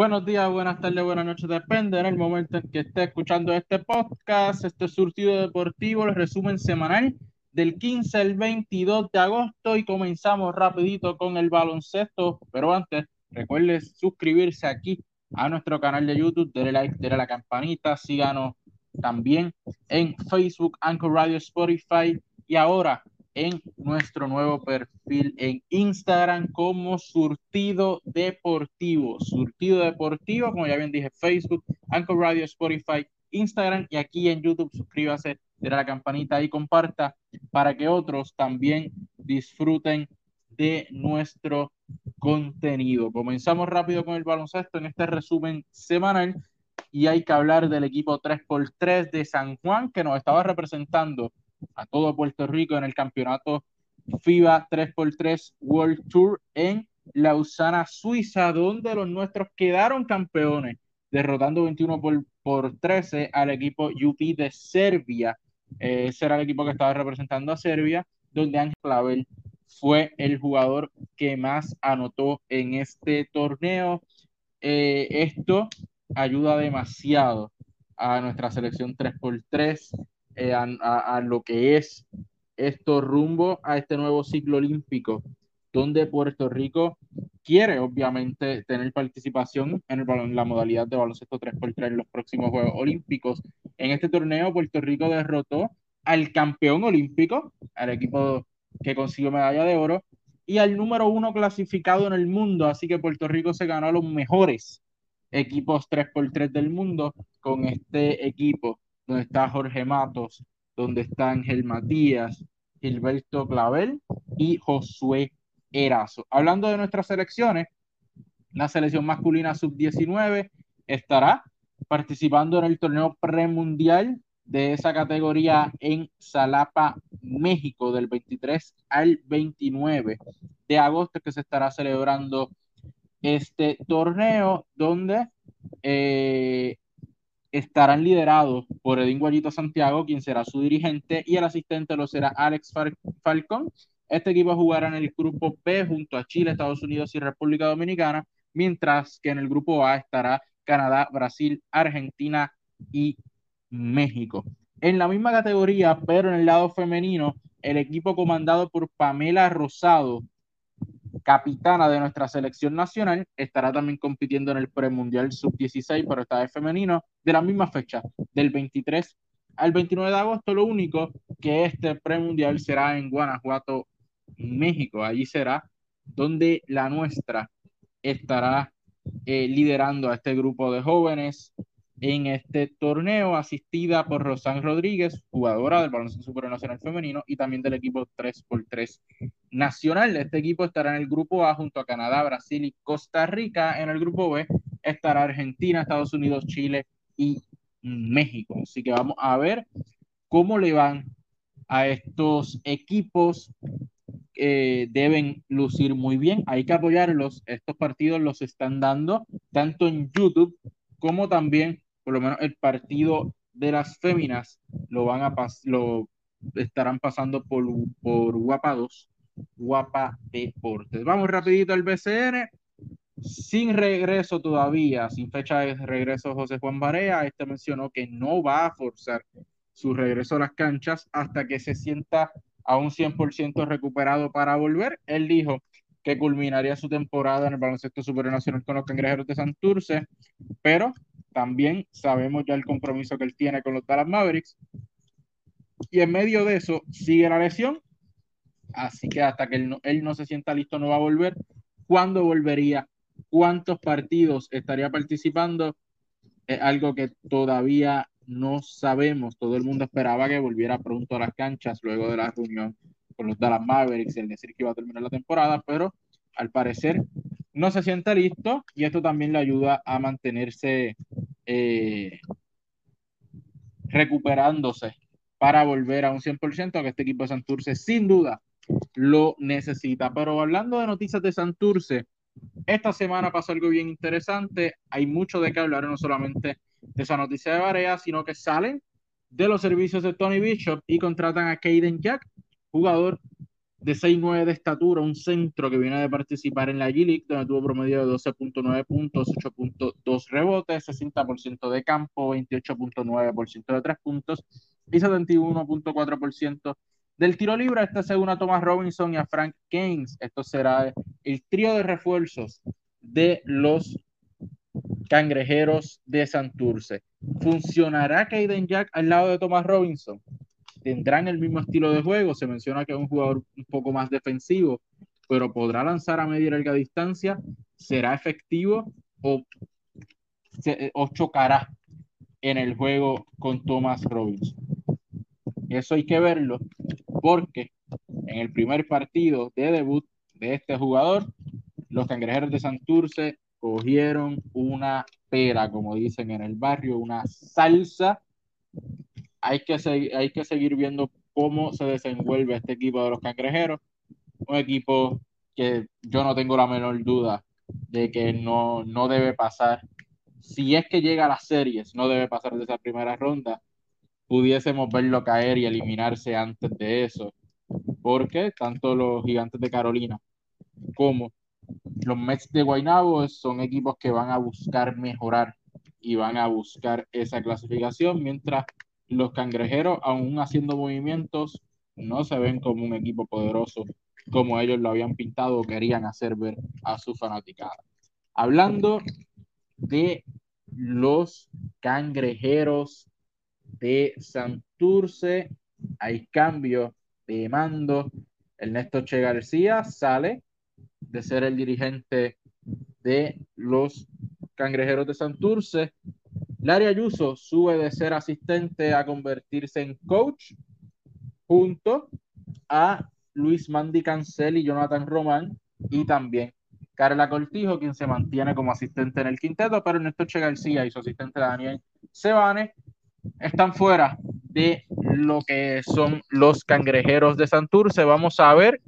Buenos días, buenas tardes, buenas noches, depende en el momento en que esté escuchando este podcast, este surtido deportivo, el resumen semanal del 15 al 22 de agosto y comenzamos rapidito con el baloncesto, pero antes recuerde suscribirse aquí a nuestro canal de YouTube, denle like, denle la campanita, síganos también en Facebook, Anchor Radio, Spotify y ahora en nuestro nuevo perfil en Instagram como Surtido Deportivo. Surtido Deportivo, como ya bien dije, Facebook, Anchor Radio, Spotify, Instagram y aquí en YouTube. Suscríbase, de la campanita y comparta para que otros también disfruten de nuestro contenido. Comenzamos rápido con el baloncesto en este resumen semanal y hay que hablar del equipo 3x3 de San Juan que nos estaba representando a todo Puerto Rico en el campeonato FIBA 3x3 World Tour en Lausana, Suiza, donde los nuestros quedaron campeones, derrotando 21 por, por 13 al equipo UP de Serbia. Eh, ese era el equipo que estaba representando a Serbia, donde Ángel Clavel fue el jugador que más anotó en este torneo. Eh, esto ayuda demasiado a nuestra selección 3x3 eh, a, lo que es esto rumbo a este nuevo ciclo olímpico, donde Puerto Rico quiere obviamente tener participación en, el, la modalidad de baloncesto 3x3 en los próximos Juegos Olímpicos. En este torneo, Puerto Rico derrotó al campeón olímpico, al equipo que consiguió medalla de oro, y al número uno clasificado en el mundo. Así que Puerto Rico se ganó a los mejores equipos 3x3 del mundo con este equipo donde está Jorge Matos, donde está Ángel Matías, Gilberto Clavel y Josué Erazo. Hablando de nuestras selecciones, la selección masculina sub-19 estará participando en el torneo premundial de esa categoría en Salapa, México, del 23 al 29 de agosto, que se estará celebrando este torneo, donde eh, estarán liderados por Edín Guayito Santiago, quien será su dirigente, y el asistente lo será Alex Falcón. Este equipo jugará en el grupo B junto a Chile, Estados Unidos y República Dominicana, mientras que en el grupo A estará Canadá, Brasil, Argentina y México. En la misma categoría, pero en el lado femenino, el equipo comandado por Pamela Rosado capitana de nuestra selección nacional, estará también compitiendo en el premundial sub-16, pero esta vez femenino, de la misma fecha, del 23 al 29 de agosto. Lo único que este premundial será en Guanajuato, México. Allí será donde la nuestra estará eh, liderando a este grupo de jóvenes en este torneo, asistida por Rosán Rodríguez, jugadora del Baloncesto Superior Nacional Femenino y también del equipo 3x3 Nacional. Este equipo estará en el grupo A junto a Canadá, Brasil y Costa Rica. En el grupo B estará Argentina, Estados Unidos, Chile y México. Así que vamos a ver cómo le van a estos equipos eh, deben lucir muy bien. Hay que apoyarlos. Estos partidos los están dando tanto en YouTube como también por lo menos el partido de las féminas lo van a lo estarán pasando por, por Guapa 2, Guapa Deportes. Vamos rapidito al BCN. Sin regreso todavía, sin fecha de regreso José Juan Barea, este mencionó que no va a forzar su regreso a las canchas hasta que se sienta a un 100% recuperado para volver. Él dijo que culminaría su temporada en el baloncesto supernacional con los cangrejeros de Santurce, pero también sabemos ya el compromiso que él tiene con los Dallas Mavericks. Y en medio de eso sigue la lesión. Así que hasta que él no, él no se sienta listo no va a volver. ¿Cuándo volvería? ¿Cuántos partidos estaría participando? Es algo que todavía no sabemos. Todo el mundo esperaba que volviera pronto a las canchas luego de la reunión con los Dallas Mavericks, el decir que iba a terminar la temporada, pero al parecer no se siente listo y esto también le ayuda a mantenerse eh, recuperándose para volver a un 100%, que este equipo de Santurce sin duda lo necesita. Pero hablando de noticias de Santurce, esta semana pasó algo bien interesante. Hay mucho de qué hablar, no solamente de esa noticia de Barea, sino que salen de los servicios de Tony Bishop y contratan a Caden Jack, jugador de 6'9 de estatura, un centro que viene de participar en la G-League, donde tuvo promedio de 12.9 puntos, 8.2 rebotes, 60% de campo, 28.9% de 3 puntos y 71.4% del tiro libre. Esta se une a Thomas Robinson y a Frank Keynes. Esto será el trío de refuerzos de los cangrejeros de Santurce. ¿Funcionará Kaden Jack al lado de Thomas Robinson? tendrán el mismo estilo de juego. Se menciona que es un jugador un poco más defensivo, pero podrá lanzar a media y larga distancia. ¿Será efectivo o, o chocará en el juego con Thomas Robinson? Eso hay que verlo porque en el primer partido de debut de este jugador, los cangrejeros de Santurce cogieron una pera, como dicen en el barrio, una salsa hay que, hay que seguir viendo cómo se desenvuelve este equipo de los cangrejeros. Un equipo que yo no tengo la menor duda de que no, no debe pasar. Si es que llega a las series, no debe pasar de esa primera ronda. Pudiésemos verlo caer y eliminarse antes de eso. Porque tanto los gigantes de Carolina como los Mets de Guaynabo son equipos que van a buscar mejorar y van a buscar esa clasificación, mientras los cangrejeros, aún haciendo movimientos, no se ven como un equipo poderoso como ellos lo habían pintado o querían hacer ver a su fanaticada. Hablando de los cangrejeros de Santurce, hay cambio de mando. Ernesto Che García sale de ser el dirigente de los cangrejeros de Santurce Larry Ayuso sube de ser asistente a convertirse en coach junto a Luis Mandy Cancel y Jonathan Román y también Carla Cortijo, quien se mantiene como asistente en el quinteto, pero Néstor Che García y su asistente Daniel Sebane están fuera de lo que son los cangrejeros de Santurce. Vamos a ver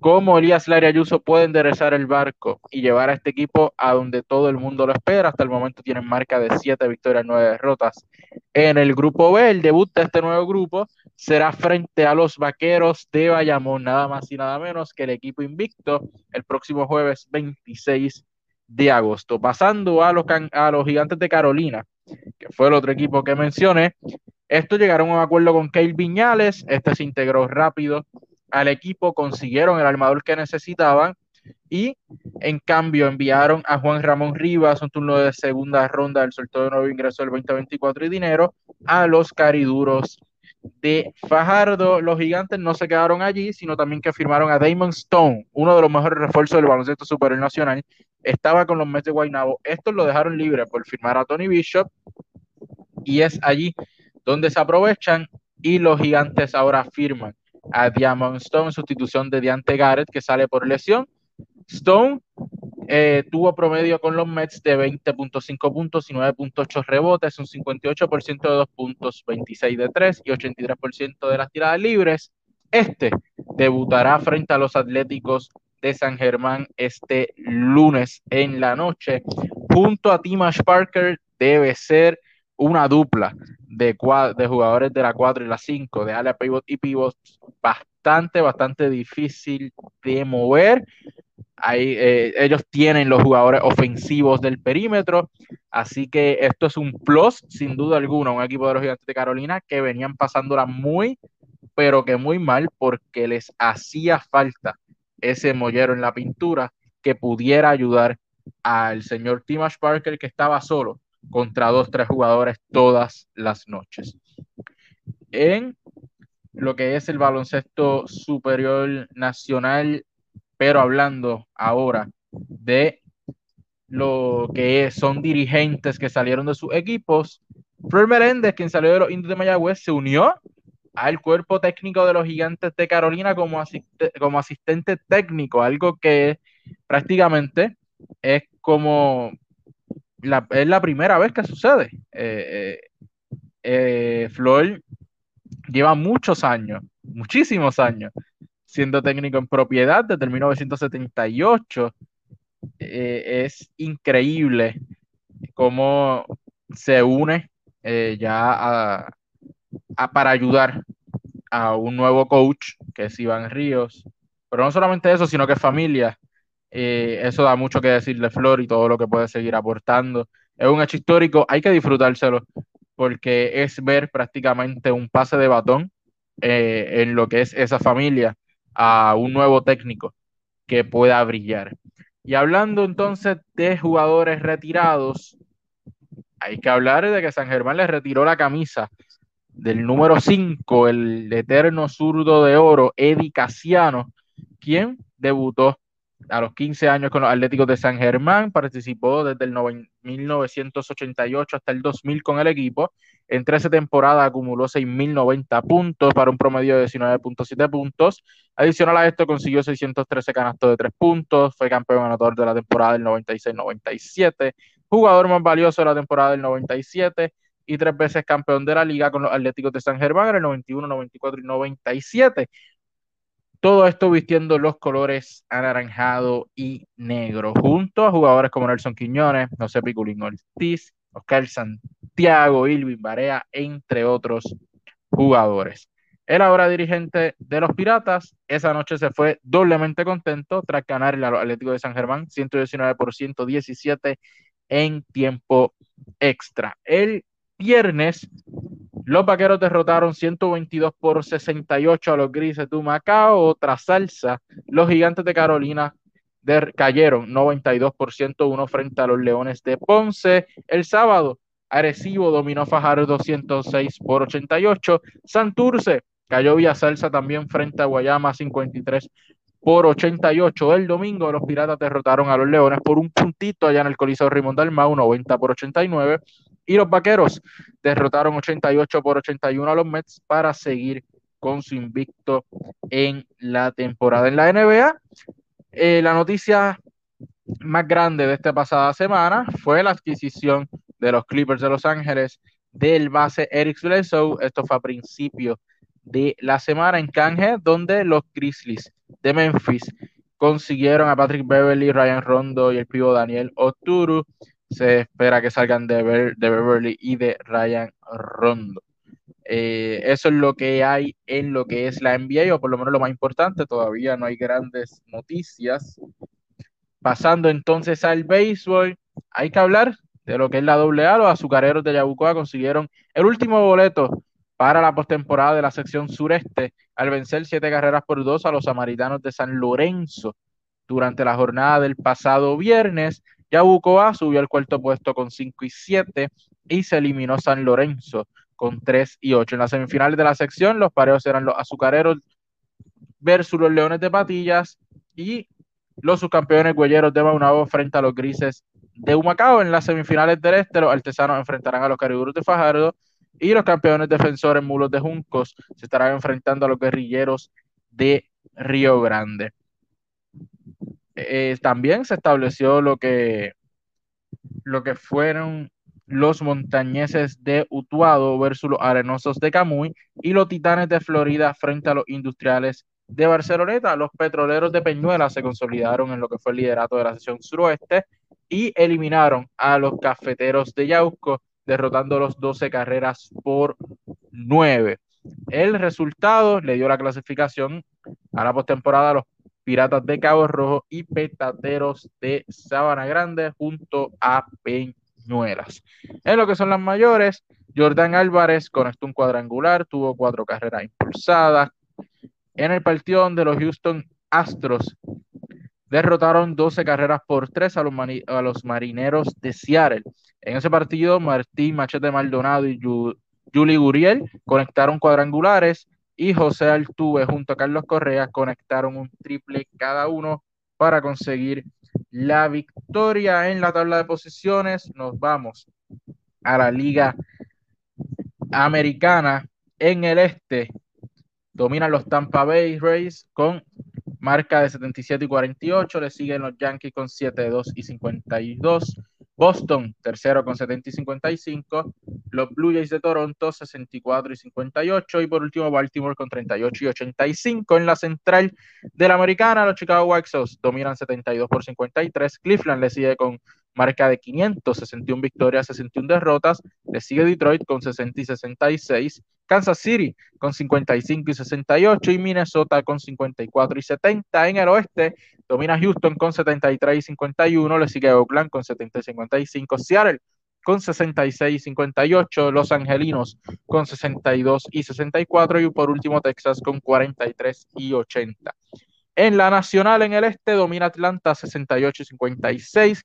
cómo Elías Lara Ayuso puede enderezar el barco y llevar a este equipo a donde todo el mundo lo espera. Hasta el momento tienen marca de siete victorias, nueve derrotas. En el grupo B, el debut de este nuevo grupo será frente a los vaqueros de Bayamón, nada más y nada menos que el equipo invicto, el próximo jueves 26 de agosto. Pasando a los, a los gigantes de Carolina, que fue el otro equipo que mencioné. Esto llegaron a un acuerdo con Kyle Viñales, este se integró rápido al equipo, consiguieron el armador que necesitaban y en cambio enviaron a Juan Ramón Rivas, un turno de segunda ronda del sorteo de nuevo ingreso del 2024 y dinero a los cariduros de Fajardo. Los gigantes no se quedaron allí, sino también que firmaron a Damon Stone, uno de los mejores refuerzos del baloncesto superior nacional. Estaba con los Mets de Guaynabo. Estos lo dejaron libre por firmar a Tony Bishop y es allí donde se aprovechan y los gigantes ahora firman a Diamond Stone sustitución de Diante Garrett, que sale por lesión. Stone eh, tuvo promedio con los Mets de 20.5 puntos y 9.8 rebotes, un 58% de 2 puntos, 26 de 3 y 83% de las tiradas libres. Este debutará frente a los Atléticos de San Germán este lunes en la noche. Junto a Timash Parker debe ser una dupla de, de jugadores de la 4 y la 5, de ala pivot y pivot, bastante, bastante difícil de mover. Ahí, eh, ellos tienen los jugadores ofensivos del perímetro, así que esto es un plus, sin duda alguna, un equipo de los gigantes de Carolina que venían pasándola muy, pero que muy mal porque les hacía falta ese mollero en la pintura que pudiera ayudar al señor Timash Parker que estaba solo contra dos, tres jugadores todas las noches. En lo que es el baloncesto superior nacional, pero hablando ahora de lo que son dirigentes que salieron de sus equipos, Flor Meléndez, quien salió de los Indios de Mayagüez, se unió al cuerpo técnico de los gigantes de Carolina como, asistente técnico, algo que prácticamente es como es la primera vez que sucede. Eh, eh, eh, lleva muchos años, muchísimos años, siendo técnico en propiedad desde 1978. es increíble cómo se une ya a, para ayudar a un nuevo coach, que es Iván Ríos, Pero no solamente eso, sino que familia. Eh, eso da mucho que decir de Flor y todo lo que puede seguir aportando. Es un hecho histórico, hay que disfrutárselo porque es ver prácticamente un pase de batón eh, en lo que es esa familia a un nuevo técnico que pueda brillar. Y hablando entonces de jugadores retirados, hay que hablar de que San Germán le retiró la camisa del número 5, el eterno zurdo de oro, Eddie Casiano, quien debutó a los 15 años con los Atléticos de San Germán, participó desde el 1988 hasta el 2000 con el equipo. En 13 temporadas acumuló 6.090 puntos para un promedio de 19.7 puntos. Adicional a esto, consiguió 613 canastos de 3 puntos, fue campeón anotador de la temporada del 96-97, jugador más valioso de la temporada del 97 y tres veces campeón de la liga con los Atléticos de San Germán en el 91, 94 y 97. Todo esto vistiendo los colores anaranjado y negro, junto a jugadores como Nelson Quiñones, José Piculín Ortiz, Oscar Santiago, Ilvin Barea, entre otros jugadores. El ahora dirigente de los Piratas, esa noche se fue doblemente contento tras ganarle a los Atléticos de San Germán 119 por 117 en tiempo extra. El viernes los vaqueros derrotaron 122 por 68 a los grises de Macao. Otra salsa, los gigantes de Carolina cayeron 92 por 101 frente a los leones de Ponce. El sábado, Arecibo dominó Fajardo 206 por 88. Santurce cayó vía salsa también frente a Guayama 53 por 88. El domingo los Piratas derrotaron a los Leones por un puntito allá en el Coliseo Raymond Dalmau, 90 por 89. Y los Vaqueros derrotaron 88 por 81 a los Mets para seguir con su invicto en la temporada. En la NBA, eh, la noticia más grande de esta pasada semana fue la adquisición de los Clippers de Los Ángeles del base Eric Bledsoe. Esto fue a principio de la semana en canje, donde los Grizzlies de Memphis consiguieron a Patrick Beverly, Ryan Rondo y el pivo Daniel Oturu se espera que salgan de, de Beverly y de Ryan Rondo. Eh, eso es lo que hay en lo que es la NBA, o por lo menos lo más importante, todavía no hay grandes noticias. Pasando entonces al béisbol, hay que hablar de lo que es la AA. Los azucareros de Yabucoa consiguieron el último boleto para la postemporada de la sección sureste al vencer siete carreras por dos a los samaritanos de San Lorenzo durante la jornada del pasado viernes. Yabucoa subió al cuarto puesto con 5 y 7 y se eliminó San Lorenzo con 3 y 8. En las semifinales de la sección, los pareos eran los azucareros versus los leones de patillas y los subcampeones huelleros de Maunabo frente a los grises de Humacao. En las semifinales del este, los artesanos enfrentarán a los cariburos de Fajardo y los campeones defensores mulos de Juncos se estarán enfrentando a los guerrilleros de Río Grande. Eh, también se estableció lo que, lo que fueron los montañeses de Utuado versus los arenosos de Camuy y los titanes de Florida frente a los industriales de Barceloneta. Los petroleros de Peñuela se consolidaron en lo que fue el liderato de la sesión suroeste y eliminaron a los cafeteros de Yauco, derrotando los 12 carreras por 9. El resultado le dio la clasificación a la postemporada a los Piratas de Cabo Rojo y Petateros de Sabana Grande junto a Peñuelas. En lo que son las mayores, Jordan Álvarez conectó un cuadrangular, tuvo cuatro carreras impulsadas. En el partido donde los Houston Astros derrotaron 12 carreras por 3 a los, a los marineros de Seattle. En ese partido, Martín Machete Maldonado y Julie Guriel conectaron cuadrangulares y José Altuve junto a Carlos Correa conectaron un triple cada uno para conseguir la victoria en la tabla de posiciones. Nos vamos a la Liga Americana en el este. Dominan los Tampa Bay Rays con marca de 77 y 48. Le siguen los Yankees con 7, 2 y 52. Boston, tercero con 70 y 55. Los Blue Jays de Toronto, 64 y 58. Y por último, Baltimore con 38 y 85. En la central de la americana, los Chicago White Sox dominan 72 por 53. Cleveland le sigue con marca de 561 victorias, 61 derrotas. Le sigue Detroit con 60 y 66. Kansas City con 55 y 68 y Minnesota con 54 y 70. En el oeste domina Houston con 73 y 51, le sigue Oakland con 70 y 55, Seattle con 66 y 58, Los Angelinos con 62 y 64 y por último Texas con 43 y 80. En la nacional en el este domina Atlanta 68 y 56,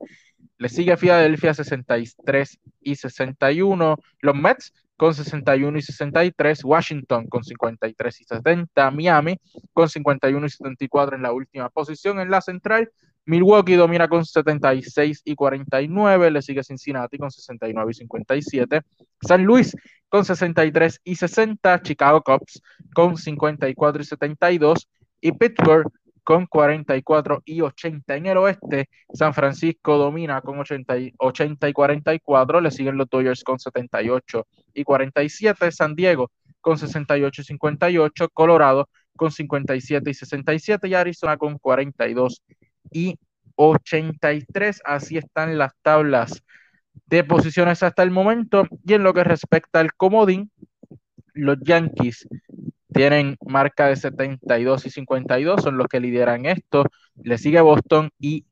le sigue Filadelfia 63 y 61, los Mets con 61 y 63, Washington con 53 y 70, Miami con 51 y 74 en la última posición. En la central, Milwaukee domina con 76 y 49, le sigue Cincinnati con 69 y 57, San Luis con 63 y 60, Chicago Cubs con 54 y 72 y Pittsburgh con 44 y 80. En el oeste, San Francisco domina con 80 y, 80 y 44, le siguen los Dodgers con 78 y 47, San Diego con 68 y 58, Colorado con 57 y 67 y Arizona con 42 y 83. Así están las tablas de posiciones hasta el momento. Y en lo que respecta al comodín, los Yankees tienen marca de 72 y 52, son los que lideran esto. Le sigue Boston y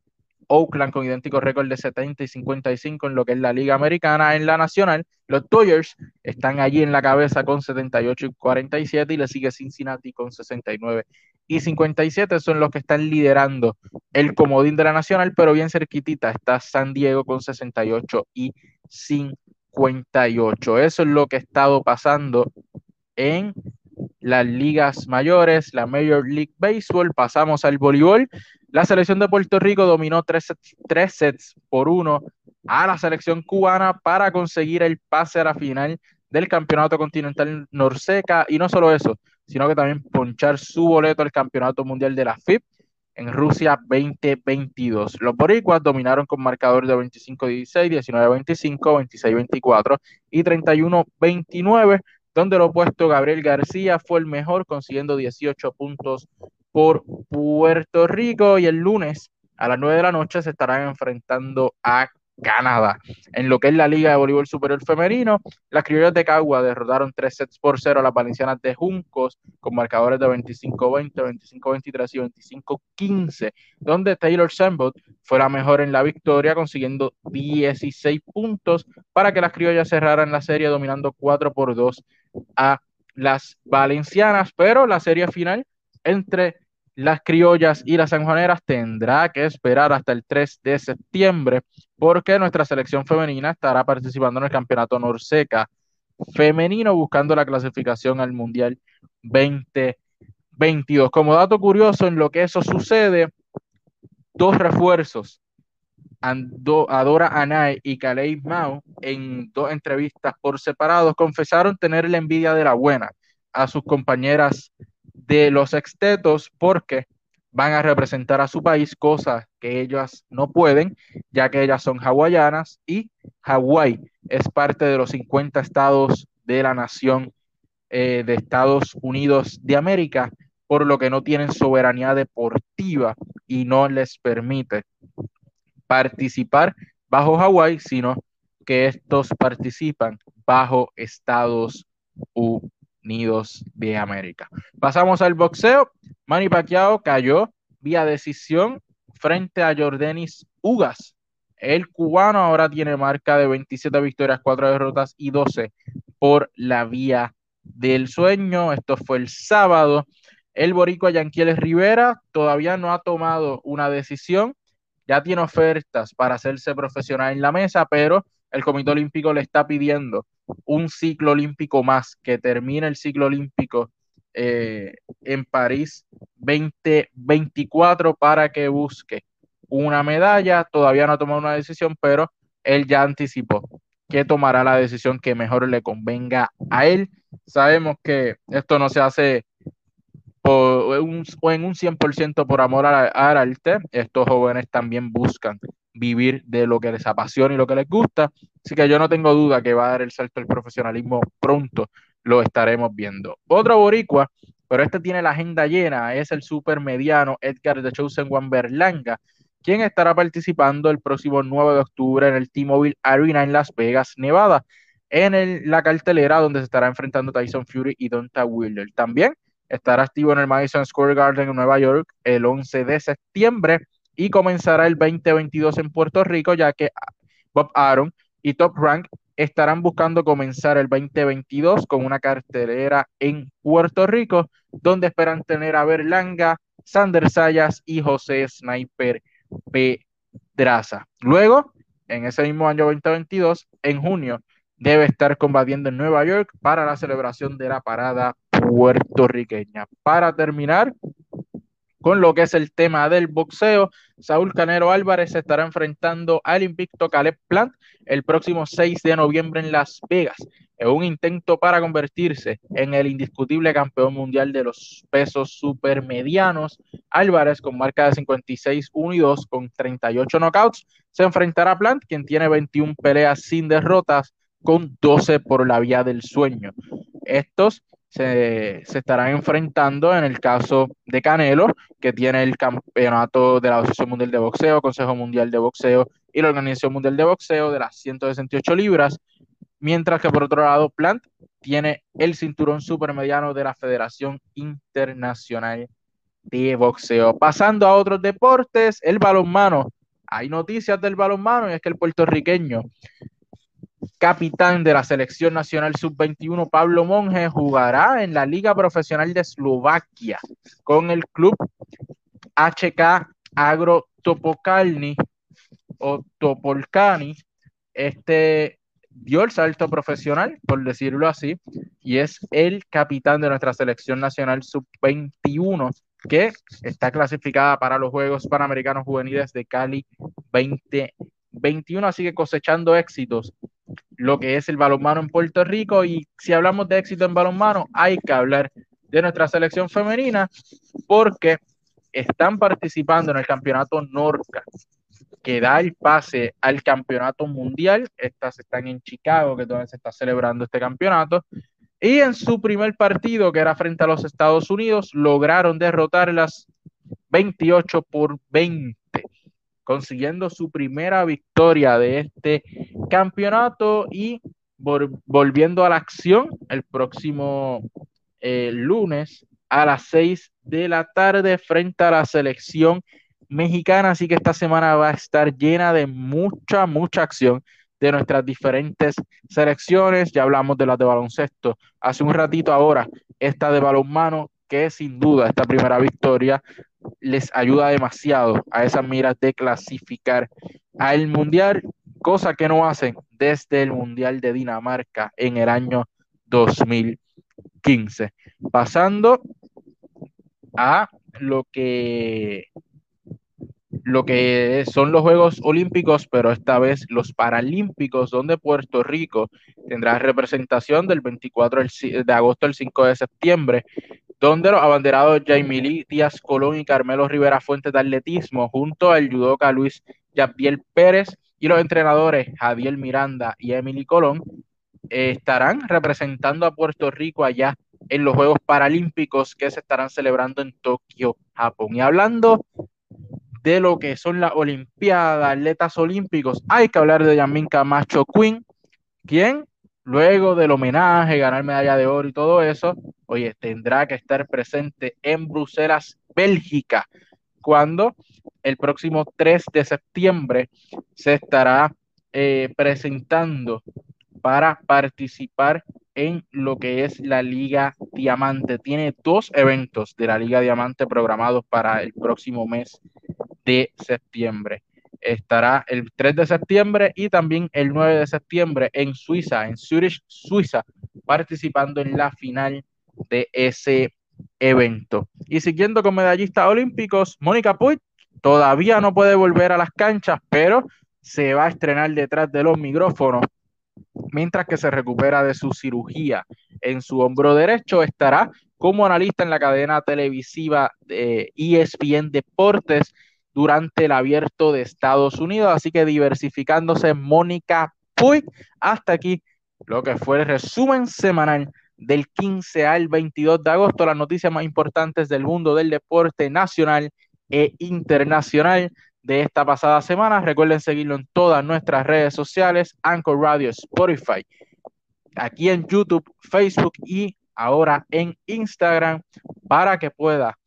Oakland con idéntico récord de 70 y 55 en lo que es la Liga Americana. En la Nacional, los Dodgers están allí en la cabeza con 78 y 47 y le sigue Cincinnati con 69 y 57 son los que están liderando el comodín de la Nacional, pero bien cerquitita está San Diego con 68 y 58. Eso es lo que ha estado pasando en las ligas mayores, la Major League Baseball, pasamos al voleibol. La selección de Puerto Rico dominó tres tres sets por uno a la selección cubana para conseguir el pase a la final del Campeonato Continental Norseca y no solo eso, sino que también ponchar su boleto al Campeonato Mundial de la FIP en Rusia 2022. Los boricuas dominaron con marcador de 25-16, 19-25, 26-24 y 31-29 donde el opuesto Gabriel García fue el mejor, consiguiendo 18 puntos por Puerto Rico. Y el lunes a las 9 de la noche se estarán enfrentando a Canadá. En lo que es la Liga de Voleibol Superior Femenino, las criollas de Cagua derrotaron 3 sets por 0 a las valencianas de Juncos con marcadores de 25-20, 25-23 y 25-15, donde Taylor Sambot fue la mejor en la victoria, consiguiendo 16 puntos para que las criollas cerraran la serie dominando 4 por 2 a las valencianas, pero la serie final entre las criollas y las sanjuaneras tendrá que esperar hasta el 3 de septiembre porque nuestra selección femenina estará participando en el campeonato Norseca femenino buscando la clasificación al Mundial 2022. Como dato curioso, en lo que eso sucede, dos refuerzos, Adora Anay y Kalei Mao, en dos entrevistas por separados, confesaron tener la envidia de la buena a sus compañeras de los extetos porque van a representar a su país, cosas que ellas no pueden, ya que ellas son hawaianas y Hawái es parte de los 50 estados de la nación eh, de Estados Unidos de América, por lo que no tienen soberanía deportiva y no les permite participar bajo Hawái, sino que estos participan bajo Estados Unidos. De América. Pasamos al boxeo. Manny Pacquiao cayó vía decisión frente a Jordanis Ugas. El cubano ahora tiene marca de 27 victorias, 4 derrotas y 12 por la vía del sueño. Esto fue el sábado. El boricua Yanquiles Rivera todavía no ha tomado una decisión. Ya tiene ofertas para hacerse profesional en la mesa, pero el Comité Olímpico le está pidiendo un ciclo olímpico más, que termine el ciclo olímpico eh, en París 2024 para que busque una medalla. Todavía no ha tomado una decisión, pero él ya anticipó que tomará la decisión que mejor le convenga a él. Sabemos que esto no se hace un, en un 100% por amor al arte. Estos jóvenes también buscan vivir de lo que les apasiona y lo que les gusta. Así que yo no tengo duda que va a dar el salto al profesionalismo pronto, lo estaremos viendo. Otro boricua, pero este tiene la agenda llena, es el super mediano Edgar de Chosen One Berlanga, quien estará participando el próximo 9 de octubre en el T-Mobile Arena en Las Vegas, Nevada, en la cartelera donde se estará enfrentando Tyson Fury y Donta Wilder. También estará activo en el Madison Square Garden en Nueva York el 11 de septiembre y comenzará el 2022 en Puerto Rico, ya que Bob Aaron y Top Rank estarán buscando comenzar el 2022 con una cartelera en Puerto Rico, donde esperan tener a Berlanga, Sander Sayas y José Sniper Pedraza. Luego, en ese mismo año 2022, en junio, debe estar combatiendo en Nueva York para la celebración de la parada puertorriqueña. Para terminar con lo que es el tema del boxeo, Saúl Canero Álvarez se estará enfrentando al invicto Caleb Plant el próximo 6 de noviembre en Las Vegas, en un intento para convertirse en el indiscutible campeón mundial de los pesos supermedianos. Álvarez, con marca de 56, 1 y 2, con 38 knockouts, se enfrentará a Plant, quien tiene 21 peleas sin derrotas, con 12 por la vía del sueño. Estos se, estarán enfrentando en el caso de Canelo, que tiene el campeonato de la Asociación Mundial de Boxeo, Consejo Mundial de Boxeo y la Organización Mundial de Boxeo de las 168 libras, mientras que por otro lado Plant tiene el cinturón supermediano de la Federación Internacional de Boxeo. Pasando a otros deportes, el balonmano. Hay noticias del balonmano y es que el puertorriqueño capitán de la selección nacional sub-21, Pablo Monge, jugará en la Liga Profesional de Eslovaquia con el club HK Agro Topokalni o Topolcani. Este dio el salto profesional, por decirlo así, y es el capitán de nuestra selección nacional sub-21 que está clasificada para los Juegos Panamericanos Juveniles de Cali 2021, así que cosechando éxitos lo que es el balonmano en Puerto Rico. Y si hablamos de éxito en balonmano, hay que hablar de nuestra selección femenina porque están participando en el campeonato Norca, que da el pase al campeonato mundial. Estas están en Chicago, que donde se está celebrando este campeonato. Y en su primer partido, que era frente a los Estados Unidos, lograron derrotar las 28 por 20 consiguiendo su primera victoria de este campeonato y volviendo a la acción el próximo eh, lunes a las 6 de la tarde frente a la selección mexicana. Así que esta semana va a estar llena de mucha, mucha acción de nuestras diferentes selecciones. Ya hablamos de las de baloncesto hace un ratito ahora, esta de balonmano, que sin duda esta primera victoria les ayuda demasiado a esas miras de clasificar al Mundial, cosa que no hacen desde el Mundial de Dinamarca en el año 2015. Pasando a lo que lo que son los Juegos Olímpicos, pero esta vez los Paralímpicos, donde Puerto Rico tendrá representación del 24 de agosto al 5 de septiembre donde los abanderados Jaime Lee, Díaz Colón y Carmelo Rivera Fuentes de Atletismo, junto al judoka Luis Javier Pérez y los entrenadores Javier Miranda y Emily Colón, eh, estarán representando a Puerto Rico allá en los Juegos Paralímpicos que se estarán celebrando en Tokio, Japón. Y hablando de lo que son las Olimpiadas, atletas olímpicos, hay que hablar de Yamin Camacho Quinn, quien luego del homenaje, ganar medalla de oro y todo eso, oye, tendrá que estar presente en Bruselas, Bélgica, cuando el próximo 3 de septiembre se estará eh, presentando para participar en lo que es la Liga Diamante. Tiene dos eventos de la Liga Diamante programados para el próximo mes de septiembre estará el 3 de septiembre y también el 9 de septiembre en Suiza, en Zurich, Suiza, participando en la final de ese evento. Y siguiendo con medallistas olímpicos, Mónica Puig todavía no puede volver a las canchas, pero se va a estrenar detrás de los micrófonos mientras que se recupera de su cirugía en su hombro derecho, estará como analista en la cadena televisiva de ESPN Deportes durante el abierto de Estados Unidos. Así que diversificándose Mónica Puig. Hasta aquí lo que fue el resumen semanal del 15 al 22 de agosto, las noticias más importantes del mundo del deporte nacional e internacional. de esta pasada semana. Recuerden seguirlo en todas nuestras redes sociales, Anchor Radio, Spotify, aquí en YouTube, Facebook y ahora en Instagram para que pueda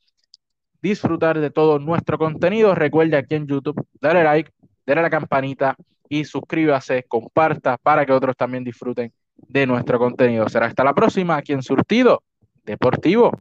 disfrutar de todo nuestro contenido. Recuerde aquí en YouTube, darle like, darle a la campanita y suscríbase, comparta para que otros también disfruten de nuestro contenido. Será hasta la próxima aquí en Surtido Deportivo.